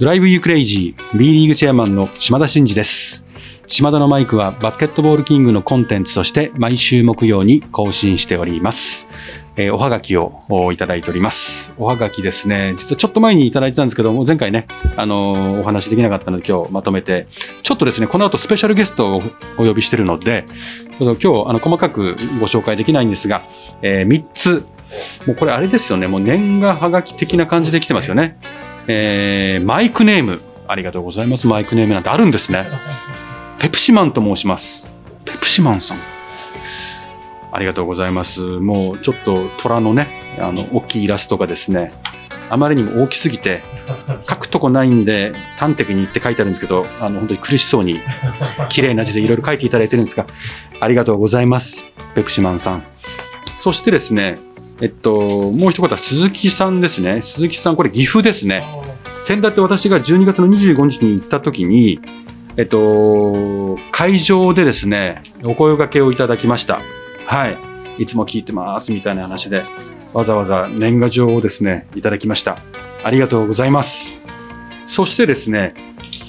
ドライブユークレイジー B リーグチェアマンの島田真二です。島田のマイクはバスケットボールキングのコンテンツとして毎週木曜に更新しております。えーおはがきをいただいております。おはがきですね、実はちょっと前にいただいてたんですけども、前回ね、あのーお話できなかったので今日まとめて、ちょっとですね、この後スペシャルゲストをお呼びしてるので、ちょっと今日あの細かくご紹介できないんですが、え3つ、もうこれあれですよね、もう年賀はがき的な感じで来てますよね。えーマイクネーム、ありがとうございます。マイクネームなんてあるんですね。ペプシマンと申します。ペプシマンさん。ありがとうございます。もうちょっと虎のね、あの、大きいイラストがですね、あまりにも大きすぎて、書くとこないんで、端的にって書いてあるんですけど、あの、本当に苦しそうに、綺麗な字でいろいろ書いていただいてるんですが、ありがとうございます。ペプシマンさん。そしてですね、えっと、もう一方、鈴木さんですね。鈴木さん、これ岐阜ですね。先だって私が12月の25日に行った時に、えっと、会場でですね、お声掛けをいただきました。はい。いつも聞いてます、みたいな話で、わざわざ年賀状をですね、いただきました。ありがとうございます。そしてですね、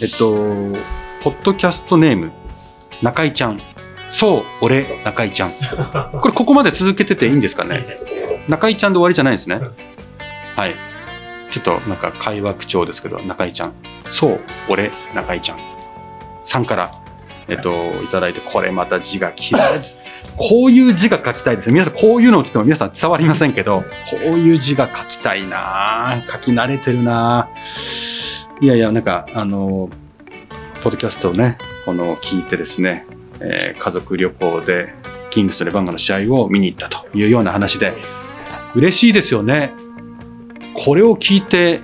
えっと、ポッドキャストネーム、中井ちゃん。そう、俺、中井ちゃん。これ、ここまで続けてていいんですかね？中井ちゃんで終わりじゃないですね。はい。ちょっとなんか会話口調ですけど、中井ちゃん。そう、俺、中井ちゃん。さんから、えっと、いただいて、これまた字が綺麗です。こういう字が書きたいですね。皆さん、こういうのをつっても皆さん伝わりませんけど、こういう字が書きたいなぁ書き慣れてるなぁいやいや、なんか、あの、ポッドキャストをね、この聞いてですね、えー家族旅行で、キングスとレバンガの試合を見に行ったというような話で、嬉しいですよね。これを聞いて、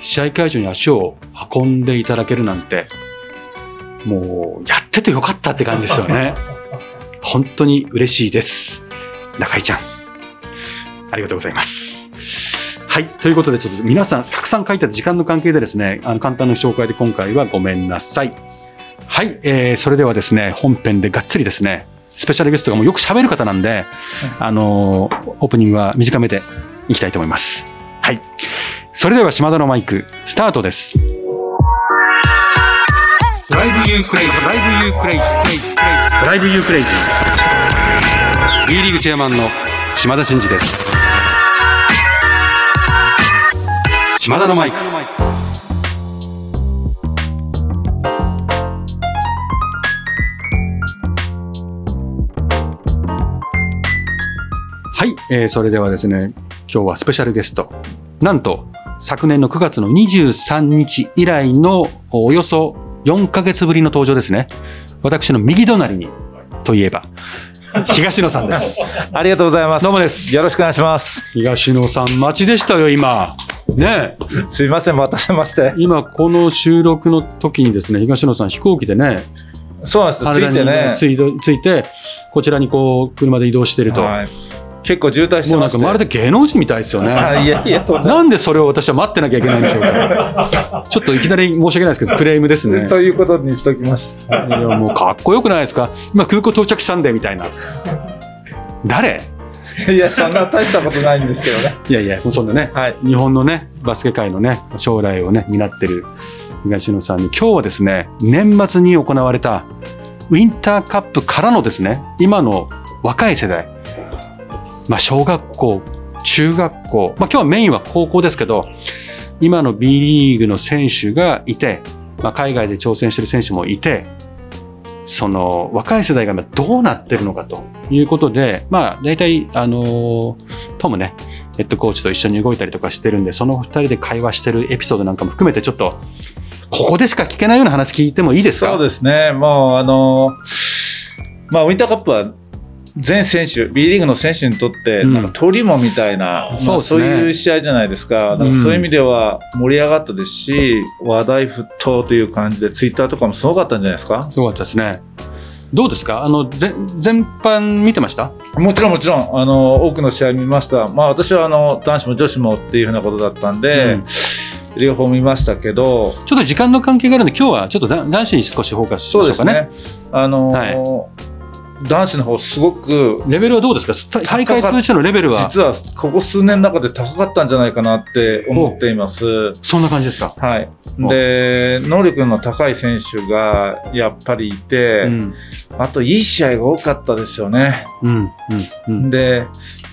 試合会場に足を運んでいただけるなんて、もう、やっててよかったって感じですよね。本当に嬉しいです。中井ちゃん。ありがとうございます。はい。ということで、ちょっと皆さん、たくさん書いた時間の関係でですね、あの、簡単な紹介で今回はごめんなさい。はい。えー、それではですね、本編でがっつりですね、スペシャルゲストがもうよく喋る方なんで、あのーオープニングは短めでいきたいと思います。はい。それでは島田のマイク、スタートです。 Drive you crazy、Drive you crazy、Drive you crazy。B リーグチェアマンの島田真二です。島田のマイク。えーそれではですね、今日はスペシャルゲスト。なんと、昨年の9月の23日以来のおおよそ4ヶ月ぶりの登場ですね。私の右隣に、といえば、東野さんです。ありがとうございます。どうもですよろしくお願いします。東野さん、待ちでしたよ、今。ねえすいません、待たせまして。今、この収録の時にですね、東野さん、飛行機でね、そうなんです。ついてね。ついてついて、こちらにこう、車で移動してると。はい結構渋滞してまして。もうなんかまるで芸能人みたいですよね。あいやいや、なんでそれを私は待ってなきゃいけないんでしょうか。ちょっといきなり申し訳ないですけど、クレームですね。ということにしときます。いや、もうかっこよくないですか。今空港到着したんで、みたいな。誰？いや、そんな大したことないんですけどね。いやいや、もうそんなね、はい。日本のね、バスケ界のね、将来をね、担ってる東野さんに、今日はですね、年末に行われたウィンターカップからのですね、今の若い世代、まあ、小学校、中学校、まあ、今日はメインは高校ですけど、今の B リーグの選手がいて、まあ、海外で挑戦してる選手もいて、その若い世代が今どうなってるのかということで、まあ、大体、あのートムね、ヘッドコーチと一緒に動いたりとかしてるんで、その二人で会話してるエピソードなんかも含めて、ちょっと、ここでしか聞けないような話聞いてもいいですか？そうですね。もう、あの、まあ、ウィンターカップは、全選手、B リーグの選手にとって、うんなんか鳥もみたいな、そうですねまあそういう試合じゃないですか。だかそういう意味では盛り上がったですし、話題沸騰という感じで、ツイッターとかもすごかったんじゃないですか？すごかったですね。どうですか？あの、ぜ全般見てました？もちろんもちろん、あの、多くの試合見ました。まあ私はあの、男子も女子もっていうふうなことだったんで、うん両方見ましたけど、ちょっと時間の関係があるので、今日はちょっとだ男子に少しフォーカスしそうでましょうかね。すね。あの、はい男子の方すごくレベルはどうですか？大会通じてのレベルは？実はここ数年の中で高かったんじゃないかなって思っています。そんな感じですか？はい、で能力の高い選手がやっぱりいて、うん。あといい試合が多かったですよね。うんうんうん。で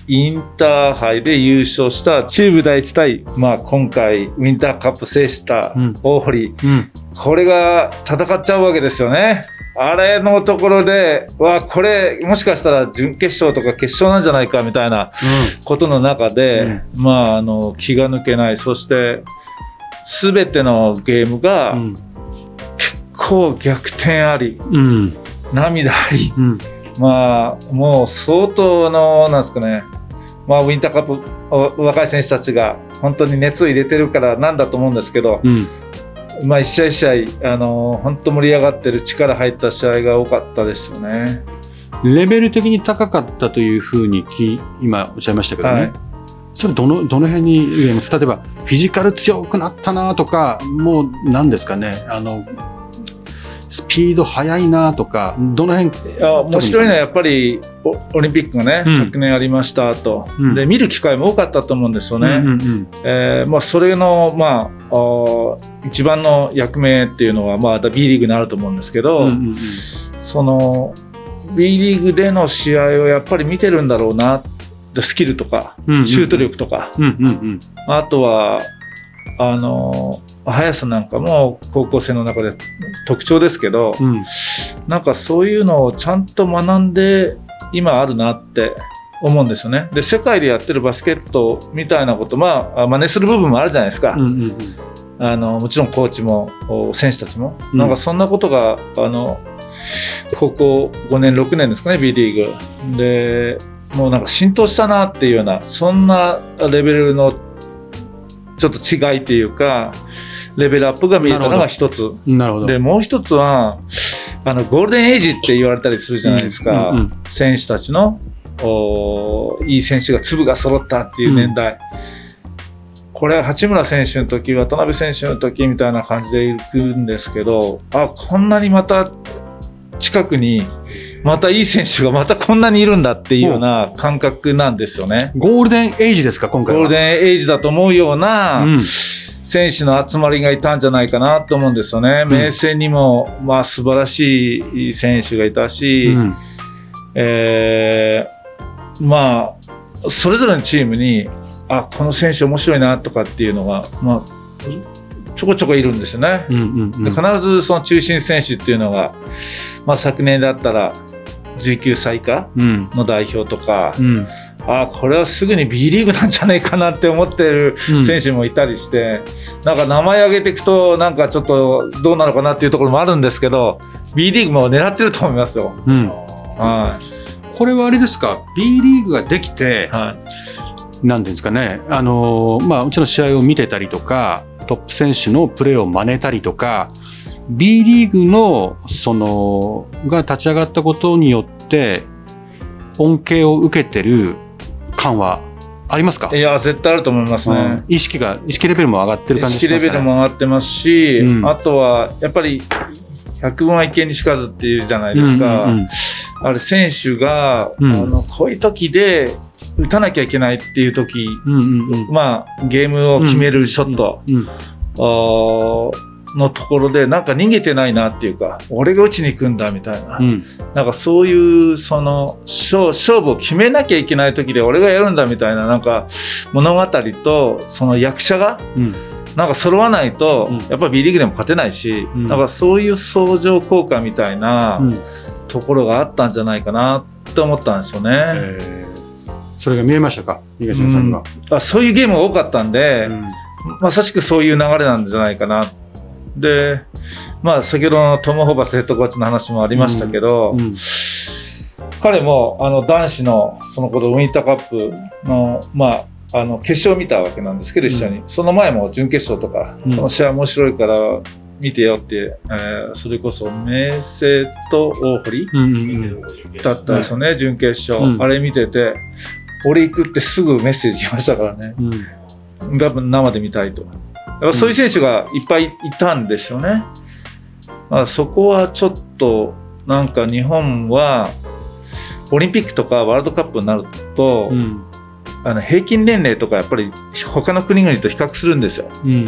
インターハイで優勝した中部第一対、まあ、今回ウィンターカップ制したうん。大堀、うん。これが戦っちゃうわけですよね。あれのところで、わこれ、もしかしたら準決勝とか決勝なんじゃないかみたいなことの中で、まあ、あの気が抜けない、そして、すべてのゲームがうん。結構逆転あり、うん。涙あり、うん。まあ、もう相当の、なんですかね、まあ、ウィンターカップ、お若い選手たちが本当に熱を入れてるからなんだと思うんですけど、うんまあ、一試合一試合、あの本当盛り上がってる力入った試合が多かったですよね。レベル的に高かったというふうにき今おっしゃいましたけどね、はい。それどのどの辺に言えます例えばフィジカル強くなったなとかもう何ですかね。あのスピード速いなとかどの辺？いや面白いのはやっぱりオオリンピックがね、うん。昨年ありましたと、うん。で見る機会も多かったと思うんですよね。うんうんえーまあ、それの、まあ、あー一番の役目っていうのは、まあ、B リーグになると思うんですけど、うんうんうん。その B リーグでの試合をやっぱり見てるんだろうな。でスキルとかうんうんシュート力とか、うんうんうん。あとはあの速さなんかも高校生の中で特徴ですけど、うん。なんかそういうのをちゃんと学んで今あるなって思うんですよね。で世界でやってるバスケットみたいなことまあ真似する部分もあるじゃないですか。うんうんうん。あのもちろんコーチもお選手たちも、うん。なんかそんなことがあの高校5年6年ですかね B リーグ。でもうなんか浸透したなっていうようなそんなレベルのちょっと違いっていうかレベルアップが見えたのが一つ。なるほど。でもう一つはあのゴールデンエイジって言われたりするじゃないですか、うんうん選手たちのおいい選手が粒が揃ったっていう年代、これは八村選手の時渡辺選手の時みたいな感じでいくんですけどあこんなにまた近くにまたいい選手がまたこんなにいるんだっていうような感覚なんですよね。ゴールデンエイジですか今回は。ゴールデンエイジだと思うような、うん選手の集まりがいたんじゃないかなと思うんですよね。うん。明星にも、まあ、素晴らしい選手がいたし、うん。えーまあ、それぞれのチームに、あこの選手面白いなとかっていうのが、まあ、ちょこちょこいるんですよね。うんうんうん。で必ずその中心選手っていうのが、まあ、昨年だったら19歳以下うん。の代表とか、うんあこれはすぐに B リーグなんじゃないかなって思ってるうん選手もいたりして、なんか名前挙げていくと、なんかちょっとどうなのかなっていうところもあるんですけど、B リーグも狙ってると思いますよ。うんはこれはあれですか？B リーグができてい。はい。なんていうんですかね、あのまあ、うちの試合を見てたりとか、トップ選手のプレーを真似たりとか、B リーグのそのが立ち上がったことによって、恩恵を受けてる感はありますか？いや、絶対あると思いますね。うん。意識が、意識レベルも上がってる感じ意識レベル。も上がってますし、うん。あとはやっぱり百聞は一見にしかずっていうじゃないですか。うんうんあれ選手が、うん。あのこういう時で打たなきゃいけないっていう時、うんうんうん。まあゲームを決めるショット、うん。あーのところでなんか逃げてないなっていうか俺が打ちに行くんだみたいな、うん。なんかそういうその勝勝負を決めなきゃいけない時で俺がやるんだみたいななんか物語とその役者がうん。なんか揃わないと、うん。やっぱり B リーグでも勝てないし、ん。なんかそういう相乗効果みたいなうん。ところがあったんじゃないかなって思ったんですよね。えー。それが見えましたか？東野さんには。あそういうゲームが多かったんで、うん。まさしくそういう流れなんじゃないかな。で、まあ、先ほどのトム・ホーバスヘッドコーチの話もありましたけど、うん彼もあの男子のそのことウィンターカップの,、まあ、あの決勝を見たわけなんですけど、一緒に、その前も準決勝とか、うん。この試合面白いから見てよって、えーそれこそ明星と大堀うんうんうん。だったんですよね、準決勝、うん。あれ見てて、俺行くってすぐメッセージ来ましたからね。うん。多分生で見たいと。やっぱそういう選手がいっぱいいたんですよね。まあ、そこはちょっとなんか日本はオリンピックとかワールドカップになると、うんあの平均年齢とかやっぱり他の国々と比較するんですよ。うん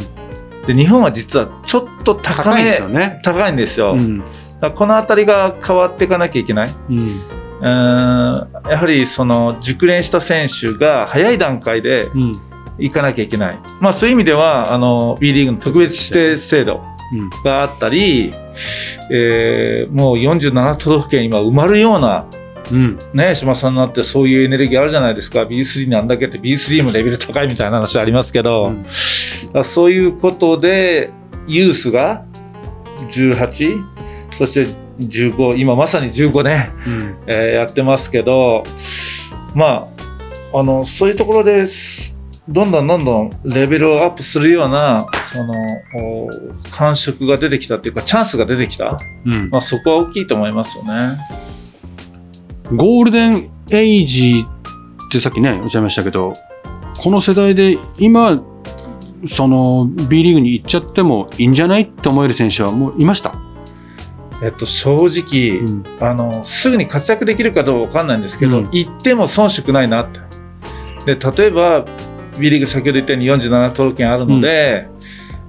で日本は実はちょっと高め高いですよね。高いんですよ。うんこの辺りが変わっていかなきゃいけない。うんやはりその熟練した選手が早い段階でうん行かなきゃいけない。まあそういう意味ではあの B リーグの特別指定制度うん。があったり、えーもう47都道府県今埋まるようなうん。ね、島さんになってそういうエネルギーあるじゃないですか。B3 なんだけって B3 もレベル高いみたいな話ありますけど、うん。そういうことでユースが18そして15今まさに15年、うん。えーやってますけどまああのそういうところですどんどんどんどんレベルをアップするようなそのお感触が出てきたっていうかチャンスが出てきた、うん。まあ、そこは大きいと思いますよね。ゴールデンエイジってさっきねおっしゃいましたけどこの世代で今その B リーグに行っちゃってもいいんじゃないって思える選手はもういました、えっと、正直、うん。あのすぐに活躍できるかどうか分かんないんですけど、うん。行っても遜色ないなって。で例えば B リーグ先ほど言ったように47都道府県あるので、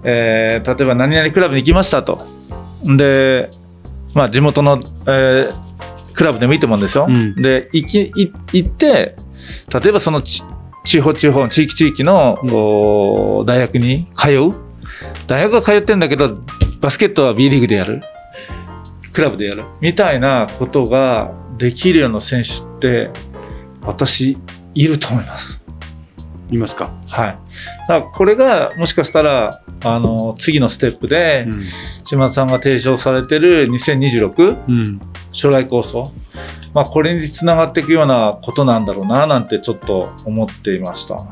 えー例えば何々クラブに行きましたと。で、まあ、地元の、えークラブでもいいと思うんですよ、うん。で行きい行って例えばそのち地方地方地域地域の、うん。お大学に通う？大学は通ってんだけどバスケットは B リーグでやる？クラブでやる？みたいなことができるような選手って私いると思います。いますか、はい、だからこれがもしかしたらあの次のステップでうん。島田さんが提唱されてる2026うん。将来構想、まあ、これにつながっていくようなことなんだろうななんてちょっと思っていました。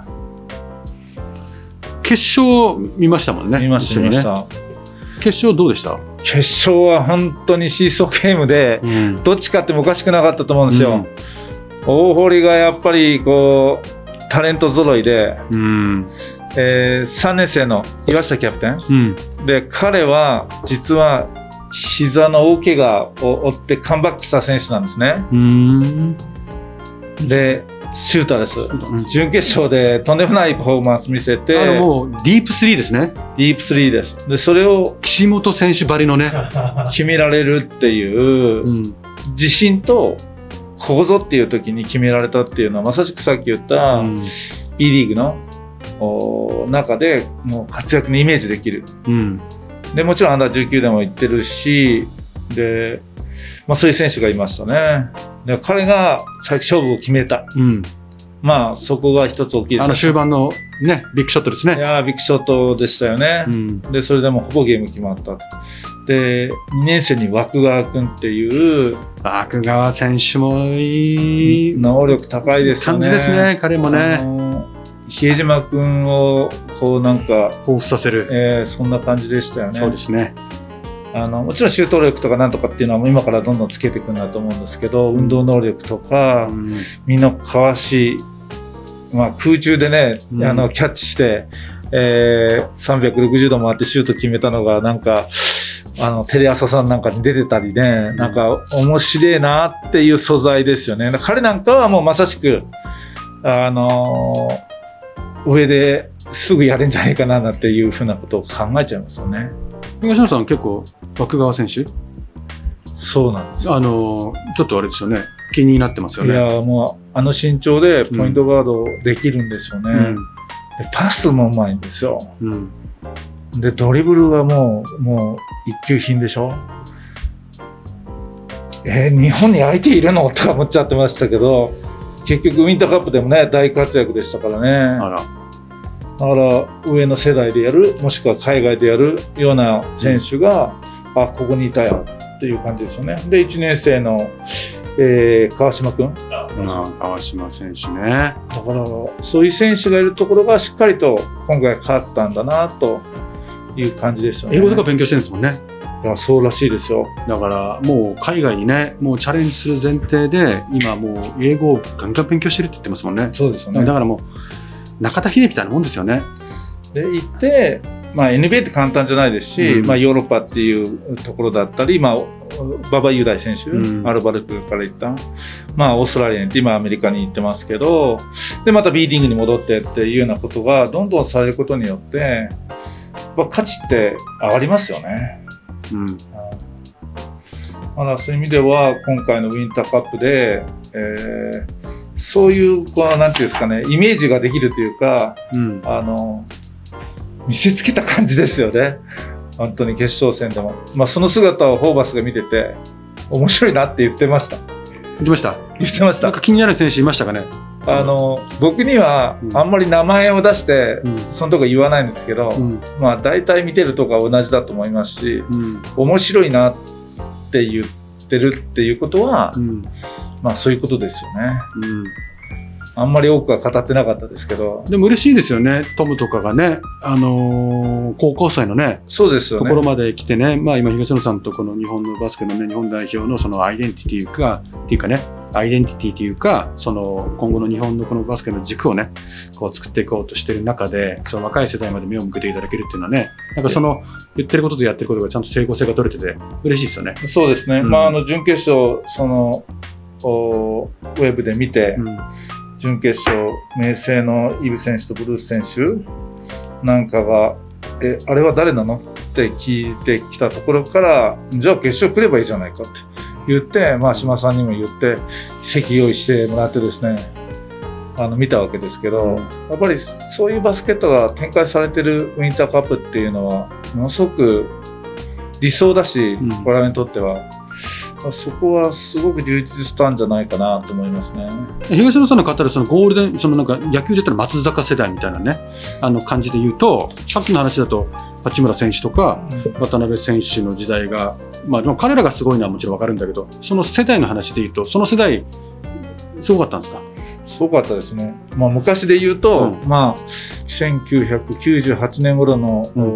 決勝見ましたもんね。見ました、見ました。決勝どうでした、決勝は本当にシーソーゲームで、うん。どっち勝ってもおかしくなかったと思うんですよ。大堀がやっぱりこうタレント揃いで、うん。え3年生の岩下キャプテン。うん。で彼は実は膝の大怪我を負ってカムバックした選手なんですね。うん。でシューターです、ん。準決勝でとんでもないパフォーマンス見せてあのもうディープスリーですね。ディープスリーです。でそれを岸本選手ばりのね、決められるっていううん。自信とここぞっていう時に決められたっていうのはまさしくさっき言ったうん。E リーグのお中でもう活躍にイメージできる。うん。でもちろんアンダー19でも行ってるしで、まあ、そういう選手がいましたね。で彼が最初勝負を決めた。うん、まあそこが一つ大きいですあの終盤のねビッグショットですいね。やービッグショットでしたよね、うん。でそれでもほぼゲーム決まったとで2年生に枠川君っていう悪川選手もいい。能力高いですよ感ねじですね、彼もあね、の比江島君をこうなんか、彷彿させる。えーそんな感じでしたよね。そうですね。あのもちろんシュート力とかなんとかっていうのは今からどんどんつけていくんだと思うんですけど運動能力とかうん。身のかわし、まあ、空中でね、うん。あのキャッチして、えー360度回ってシュート決めたのがなんかあのテレ朝さんなんかに出てたりねなんか面白いなっていう素材ですよね。彼なんかはもうまさしくあの上ですぐやれんじゃないかななんていうふうなことを考えちゃいますよね。東野さん、結構、枠川選手、そうなんですよ。あのちょっとあれですよね、気になってますよいね。やもうあの身長でポイントガードできるんですよね、うん。でパスもうまいんですよ。うんでドリブルはもうもう一級品でしょ？えー日本に相手いるの？とか思っちゃってましたけど結局ウィンターカップでもね大活躍でしたからね。あら、だから上の世代でやるもしくは海外でやるような選手が、あここにいたよっていう感じですよね。で1年生の、えー川島君まあ川島選手ね。だからそういう選手がいるところがしっかりと今回勝ったんだなという感じですよね。英語とか勉強してるんですもんね。いやそうらしいですよ。だからもう海外にね、もうチャレンジする前提で、今もう英語をガンガン勉強してるって言ってますもんね。そうですよね。だからもう、中田秀みたいなもんですよね。で行ってまあ、NBA って簡単じゃないですし、うんまあ、ヨーロッパっていうところだったり、まあ、馬場雄大選手、うんアルバルクから行った、まあ、オーストラリアに行って今アメリカに行ってますけどでまた B リーグに戻ってっていうようなことがどんどんされることによって、まあ、価値って上がりますよね。うん。まだそういう意味では今回のウィンターカップで、えーそういうこのなんていうんですかねイメージができるというかうん。あの見せつけた感じですよね。本当に決勝戦でも、まあ、その姿をホーバスが見てて面白いなって言ってました。言ってました。言ってました。なんか気になる選手いましたかね？あの僕にはうん。あんまり名前を出してうん。そのとこ言わないんですけど、うん。まあ大体見てるとこは同じだと思いますしうん。面白いなって言ってるっていうことは、うん。まあそういうことですよね。うん。あんまり多くは語ってなかったですけど、でも嬉しいですよね、トムとかがね、あのー高校生のね、そうですよね。ところまで来てね、まあ今、東野さんとこの日本のバスケのね、日本代表のそのアイデンティティか、っていうかね、アイデンティティというか、その今後の日本のこのバスケの軸をね、こう作っていこうとしてる中で、その若い世代まで目を向けていただけるっていうのはね、なんかその言ってることとやってることがちゃんと整合性が取れてて、嬉しいですよね。そうですね。うんまああの準決勝そのおウェブで見て、うん準決勝明星のイブ選手とブルース選手なんかがえあれは誰なの？って聞いてきたところからじゃあ決勝来ればいいじゃないかって言って、まあ、島さんにも言って席用意してもらってですねあの見たわけですけど、やっぱりそういうバスケットが展開されてるウィンターカップっていうのはものすごく理想だし、うん。我々にとっては。そこはすごく充実したんじゃないかなと思いますね。東野さんの語るそのゴールデン、そのなんか野球で言ったら松坂世代みたいなね、あの感じで言うと、さっきの話だと、八村選手とか、渡辺選手の時代が、まあ、でも彼らがすごいのはもちろん分かるんだけど、その世代の話で言うと、その世代、すごかったんですか？すごかったですね。まあ、昔で言うと、うん。まあ、1998年頃の、うん。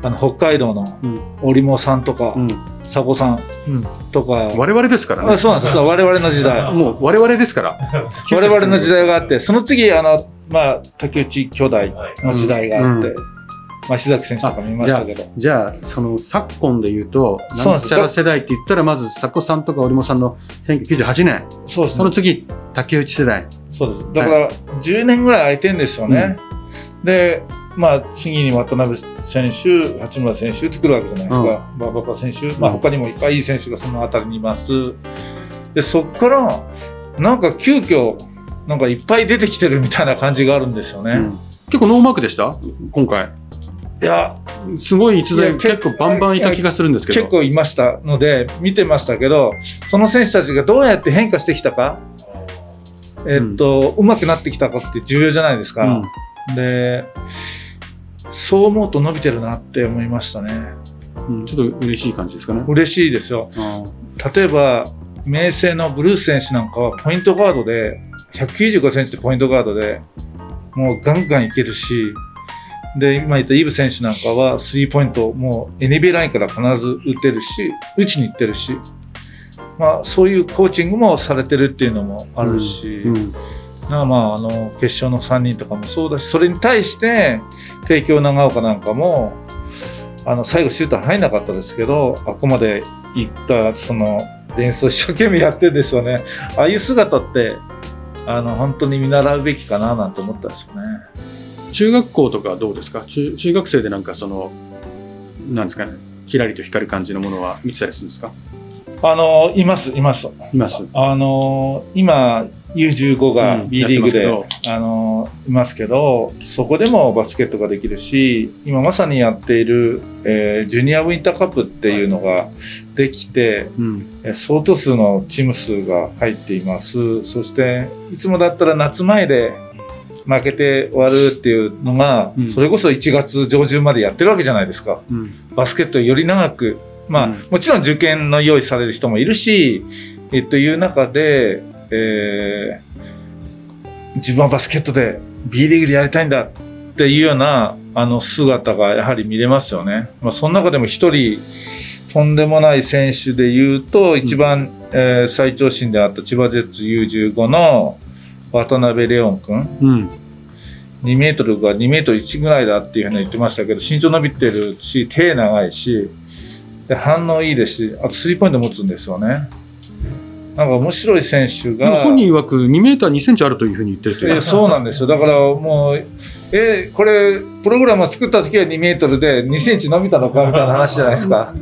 あの北海道のうん。織茂さんとか、うん、佐古さんとか、我々ですからね。あそうなんです。よ、我々の時代。もう我々ですから。我々の時代があって、その次、あの、まあ、竹内兄弟の時代があって、うんまあ、石崎選手とか見ましたけど。じゃあ、その昨今で言うと、なんちゃら世代って言ったら、まず、佐古さんとか織茂さんの1998年、そうですね。その次、竹内世代。そうです。だから、10年ぐらい空いてんですよね。で、まあ、次に渡辺選手、八村選手ってくるわけじゃないですか。馬場選手、まあ、他にもいっぱいいい選手がその辺りにいます。で、そこから、なんか急遽、なんかいっぱい出てきてるみたいな感じがあるんですよね。うん結構ノーマークでした？今回。いや、すごい逸材結構バンバンいた気がするんですけど。結構いましたので、見てましたけど、その選手たちがどうやって変化してきたか、えっと、うまくなってきたかって重要じゃないですか。うんで、そう思うと伸びてるなって思いましたね。うんちょっと嬉しい感じですかね。嬉しいですよ。あ例えば、明星のブルース選手なんかはポイントガードで、195センチでポイントガードで、もうガンガンいけるし、で、今言ったイブ選手なんかはスリーポイント、もう NBA ラインから必ず打てるし、打ちに行ってるし、まあそういうコーチングもされてるっていうのもあるし、うんまあまあ、あの決勝の3人とかもそうだし、それに対して、帝京長岡なんかも、あの最後、シュート入んなかったですけど、あこまで行った、その、デンスを一生懸命やってるんですよね。ああいう姿って、あの本当に見習うべきかななんて思ったんですよね。中学校とかはどうですか？中中学生でなんかその、なんですかね、キラリと光る感じのものは見てたりするんですか？あのいます、います。います。あの今、U15 がうん B リーグで、やってあのいますけど、そこでもバスケットができるし、今まさにやっている、えージュニアウィンターカップっていうのができて、うん。えー相当数のチーム数が入っています。そして、いつもだったら夏前で負けて終わるっていうのが、うんそれこそ1月上旬までやってるわけじゃないですか。うん。バスケットをより長く、まあ、うんもちろん受験の用意される人もいるし、えという中で、えー自分はバスケットで B リーグでやりたいんだっていうようなあの姿がやはり見れますよね。まあ、その中でも一人とんでもない選手でいうと、一番、えー最長身であった千葉ジェッツ U15 の渡辺レオン君。うん。2メートルが2メートル1ぐらいだっていうふうに言ってましたけど、身長伸びてるし、手長いし、で反応いいですし、あとスリーポイント持つんですよね。なんか面白い選手が。本人曰く2メーター2センチあるというふうに言ってるというえそうなんですよ。だからもう、え、これ、プログラムを作った時は2メートルで2センチ伸びたのかみたいな話じゃないですか。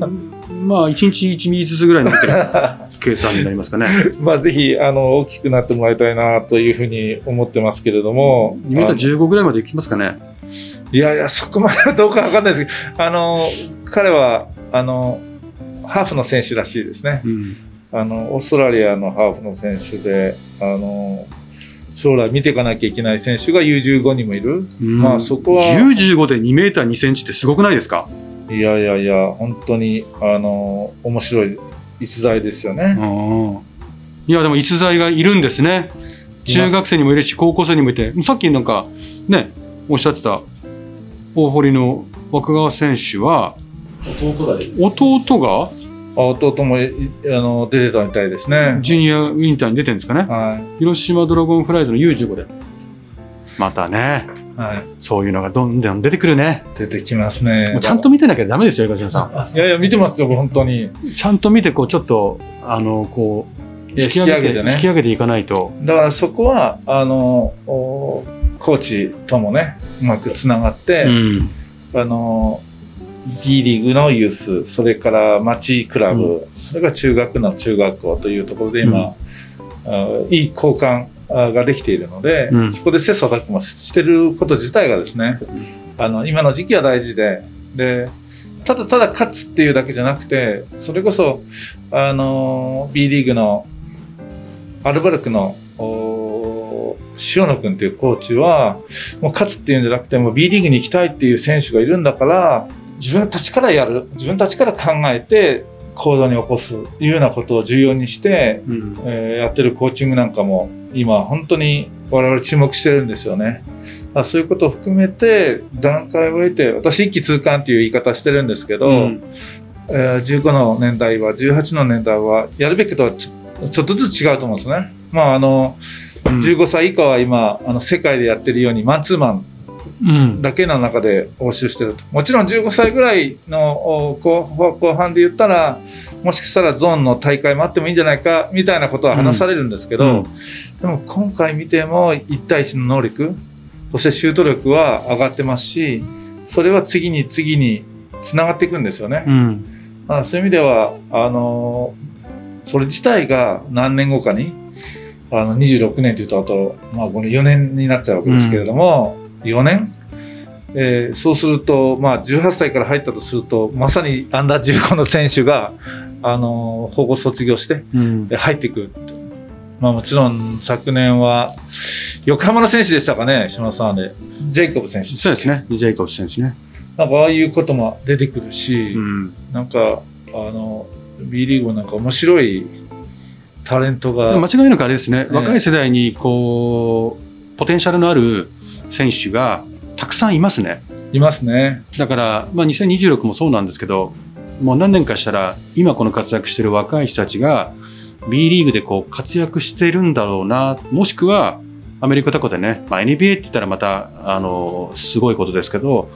まあ1日1ミリずつぐらい伸びてる 計算になりますかね まあ、ぜひ、あの、大きくなってもらいたいなというふうに思ってますけれども。2メーター15ぐらいまでいきますかねいやいや、そこまではどうかわかんないですけど、あの、彼は、あの、ハーフの選手らしいですね。うんあの、オーストラリアのハーフの選手で、あの、将来見ていかなきゃいけない選手が U15 にもいる。うんまあそこは U15 で2メーター2センチってすごくないですか？いやいやいや、本当に、あの、面白い逸材ですよね。うんいやでも逸材がいるんですね中学生にもいるし高校生にもいてさっきなんかねおっしゃってた大堀の若川選手は弟だよ。弟が？あ弟もいあの出てたみたいですね。ジュニアウィンターに出てるんですかねは広島ドラゴンフライズの U15 でまたねい。はい。そういうのがどんどん出てくるね。出てきますね。ちゃんと見てなきゃダメですよ東野さいやいや、見てますよ、本当に。んちゃんと見てこうちょっとあのこう引き上げてね。引き上げていかないと。だからそこは、あの、おコーチともね、うまくつながって、うん。あの、B リーグのユース、それから町クラブ、それから中学の中学校というところで今、あいい交換あができているので、うん。そこで切磋琢磨してること自体がですね、あの今の時期は大事で、で、ただただ勝つっていうだけじゃなくて、それこそ、あの、B リーグのアルバルクのお塩野君っていうコーチは、もう勝つっていうんじゃなくて、もう B リーグに行きたいっていう選手がいるんだから、自分たちからやる、自分たちから考えて行動に起こすというようなことを重要にして、うんえーやってるコーチングなんかも今本当に我々注目してるんですよね。だそういうことを含めて段階を経て私一気通貫っていう言い方してるんですけど、うんえー15の年代は18の年代はやるべきとはちょっとずつ違うと思うんですね。まああのうん15歳以下は今あの世界でやってるようにマンツーマンうんだけの中で応酬してると。もちろん15歳ぐらいのお後後半で言ったら、もしかしたらゾーンの大会もあってもいいんじゃないかみたいなことは話されるんですけど、うんでも今回見ても1対1の能力、そしてシュート力は上がってますし、それは次に次につながっていくんですよね。うんまあ、そういう意味では、あのそれ自体が何年後かに、あの26年というと、あと、まあ、この4年になっちゃうわけですけれども、4年、えーそうすると、まあ、18歳から入ったとすると、まさにアンダー15の選手が、あの保護卒業してうん。で入っていく。まあ、もちろん昨年は横浜の選手でしたかね、島田さんで、ジェイコブ選手そうですね、ジェイコブス選手ね。なんかああいうことも出てくるし、うん。なんか、あの、B リーグもなんか面白いタレントが、間違いなくあれですね、え。若い世代にこうポテンシャルのある選手がたくさんいますね。いますね。だから、まあ、2026もそうなんですけど、もう何年かしたら、今この活躍してる若い人たちが、B リーグでこう活躍してるんだろうな、もしくは、アメリカとかでね、まあ、NBA って言ったらまた、あの、すごいことですけど、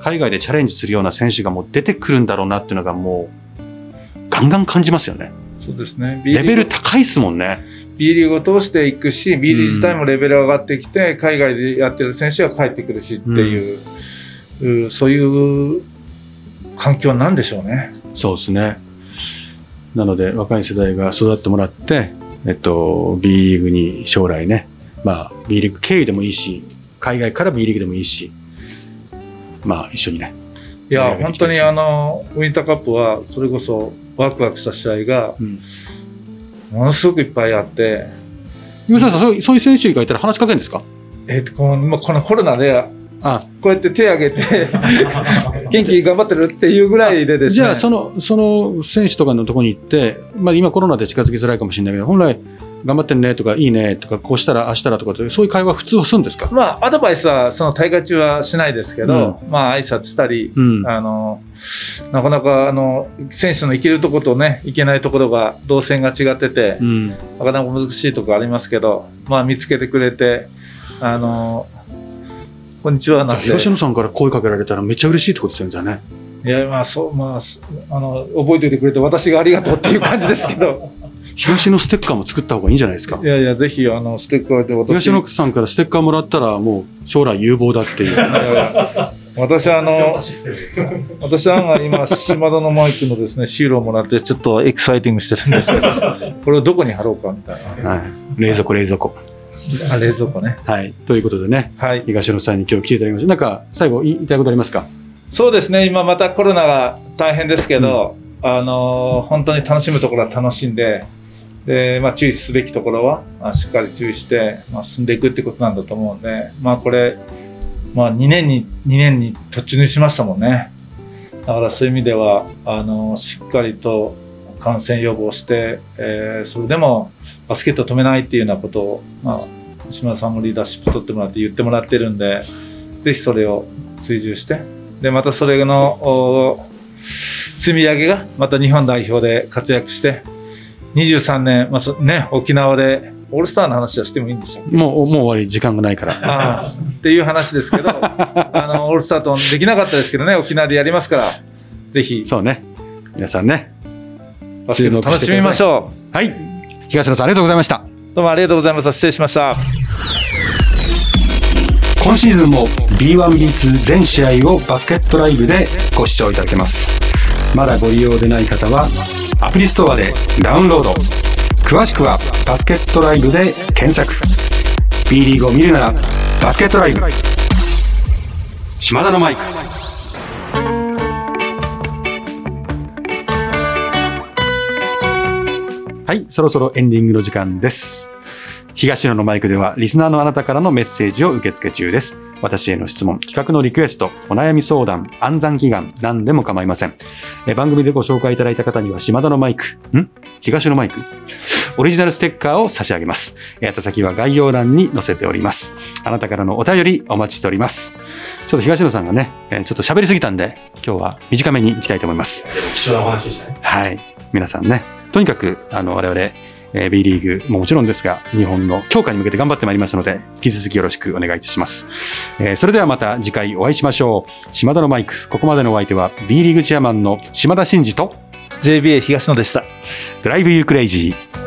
海外でチャレンジするような選手がもう出てくるんだろうなっていうのがもう、ガンガン感じますよね。そうですね。レベル高いっすもんね。B リーグを通していくし、B リーグ自体もレベル上がってきて、海外でやってる選手が帰ってくるしっていう、うそういう環境なんでしょうね。そうですね。なので、若い世代が育ってもらって、えっと、B リーグに将来ね、まあ、B リーグ経由でもいいし、海外から B リーグでもいいし、まあ、一緒にね。いや、本当にあの、ウィンターカップは、それこそワクワクした試合が、うん。ものすごくいっぱいあって、吉田さん、そういうそういう選手がいたら話しかけるんですか？えっ、と、この今このコロナで、あ。こうやって手挙げて、元気頑張ってるっていうぐらいでですね。じゃあ、その、その選手とかのところに行って、まあ、今コロナで近づきづらいかもしれないけど、本来、頑張ってんねとか、いいねとか、こうしたら、ああしたらとかそういう会話普通はするんですか？まあ、アドバイスはその大会中はしないですけど、まあ、挨拶したり、うん。あの、なかなか、あの、選手の行けるところとね、行けないところが、動線が違っててう、ん。なかなか難しいところありますけど、まあ、見つけてくれて、あの、こんにちはなんて。東野さんから声かけられたらめっちゃ嬉しいってことですよね、じゃあね。いや、まあ、そう、まあ、あの、覚えておいてくれて私がありがとうっていう感じですけど。東野ステッカーも作った方がいいんじゃないですか？いやいや、ぜひ、あの、ステッカーで私。東野さんからステッカーもらったら、もう将来有望だっていう。いやいや私はあの、私は今、島田のマイクのですね、シールをもらって、ちょっとエキサイティングしてるんですけど、これをどこに貼ろうかみたいな。はい。冷蔵庫、冷蔵庫。あ、冷蔵庫ね。はい。ということでね、はい。東野さんに今日来ていただきました。なんか、最後言いたいことありますか？そうですね、今またコロナが大変ですけど、うん、あの、本当に楽しむところは楽しんで、で、まあ、注意すべきところは、まあ、しっかり注意して、まあ、進んでいくってことなんだと思うんで、まあ、これ、まあ、2年に、2年に突入しましたもんね。だからそういう意味では、あの、しっかりと感染予防して、えー、それでもバスケットを止めないっていうようなことを、まあ、島田さんもリーダーシップ取ってもらって言ってもらってるんで、ぜひそれを追従して、で、またそれの積み上げがまた日本代表で活躍して、23年、まあね、沖縄でオールスターの話はしてもいいんでしょうもう、もう終わり、時間がないから。あっていう話ですけど、あの、オールスターとできなかったですけどね、沖縄でやりますから、ぜひ。そうね。皆さんね。楽しみましょう。はい。東野さん、ありがとうございました。どうもありがとうございました。失礼しました。今シーズンも B1B2 全試合をバスケットライブでご視聴いただけます。まだご利用でない方は、アプリストアでダウンロード。詳しくはバスケットライブで検索。B リーグを見るならバスケットライブ。島田のマイク。はいそろそろエンディングの時間です。東野のマイクではリスナーのあなたからのメッセージを受け付け中です。私への質問、企画のリクエスト、お悩み相談、暗算祈願、何でも構いません。え番組でご紹介いただいた方には島田のマイク、ん？東野マイク？オリジナルステッカーを差し上げます。えた先は概要欄に載せております。あなたからのお便りお待ちしております。ちょっと東野さんがね、えちょっと喋りすぎたんで、今日は短めに行きたいと思います。貴重なお話でしたね。はい。皆さんね、とにかく、あの、我々、えー、B リーグももちろんですが、日本の強化に向けて頑張ってまいりますので、引き続きよろしくお願いいたします。えー、それではまた次回お会いしましょう。島田のマイク、ここまでのお相手は B リーグチェアマンの島田真二と JBA 東野でした。ドライブユークレイジー。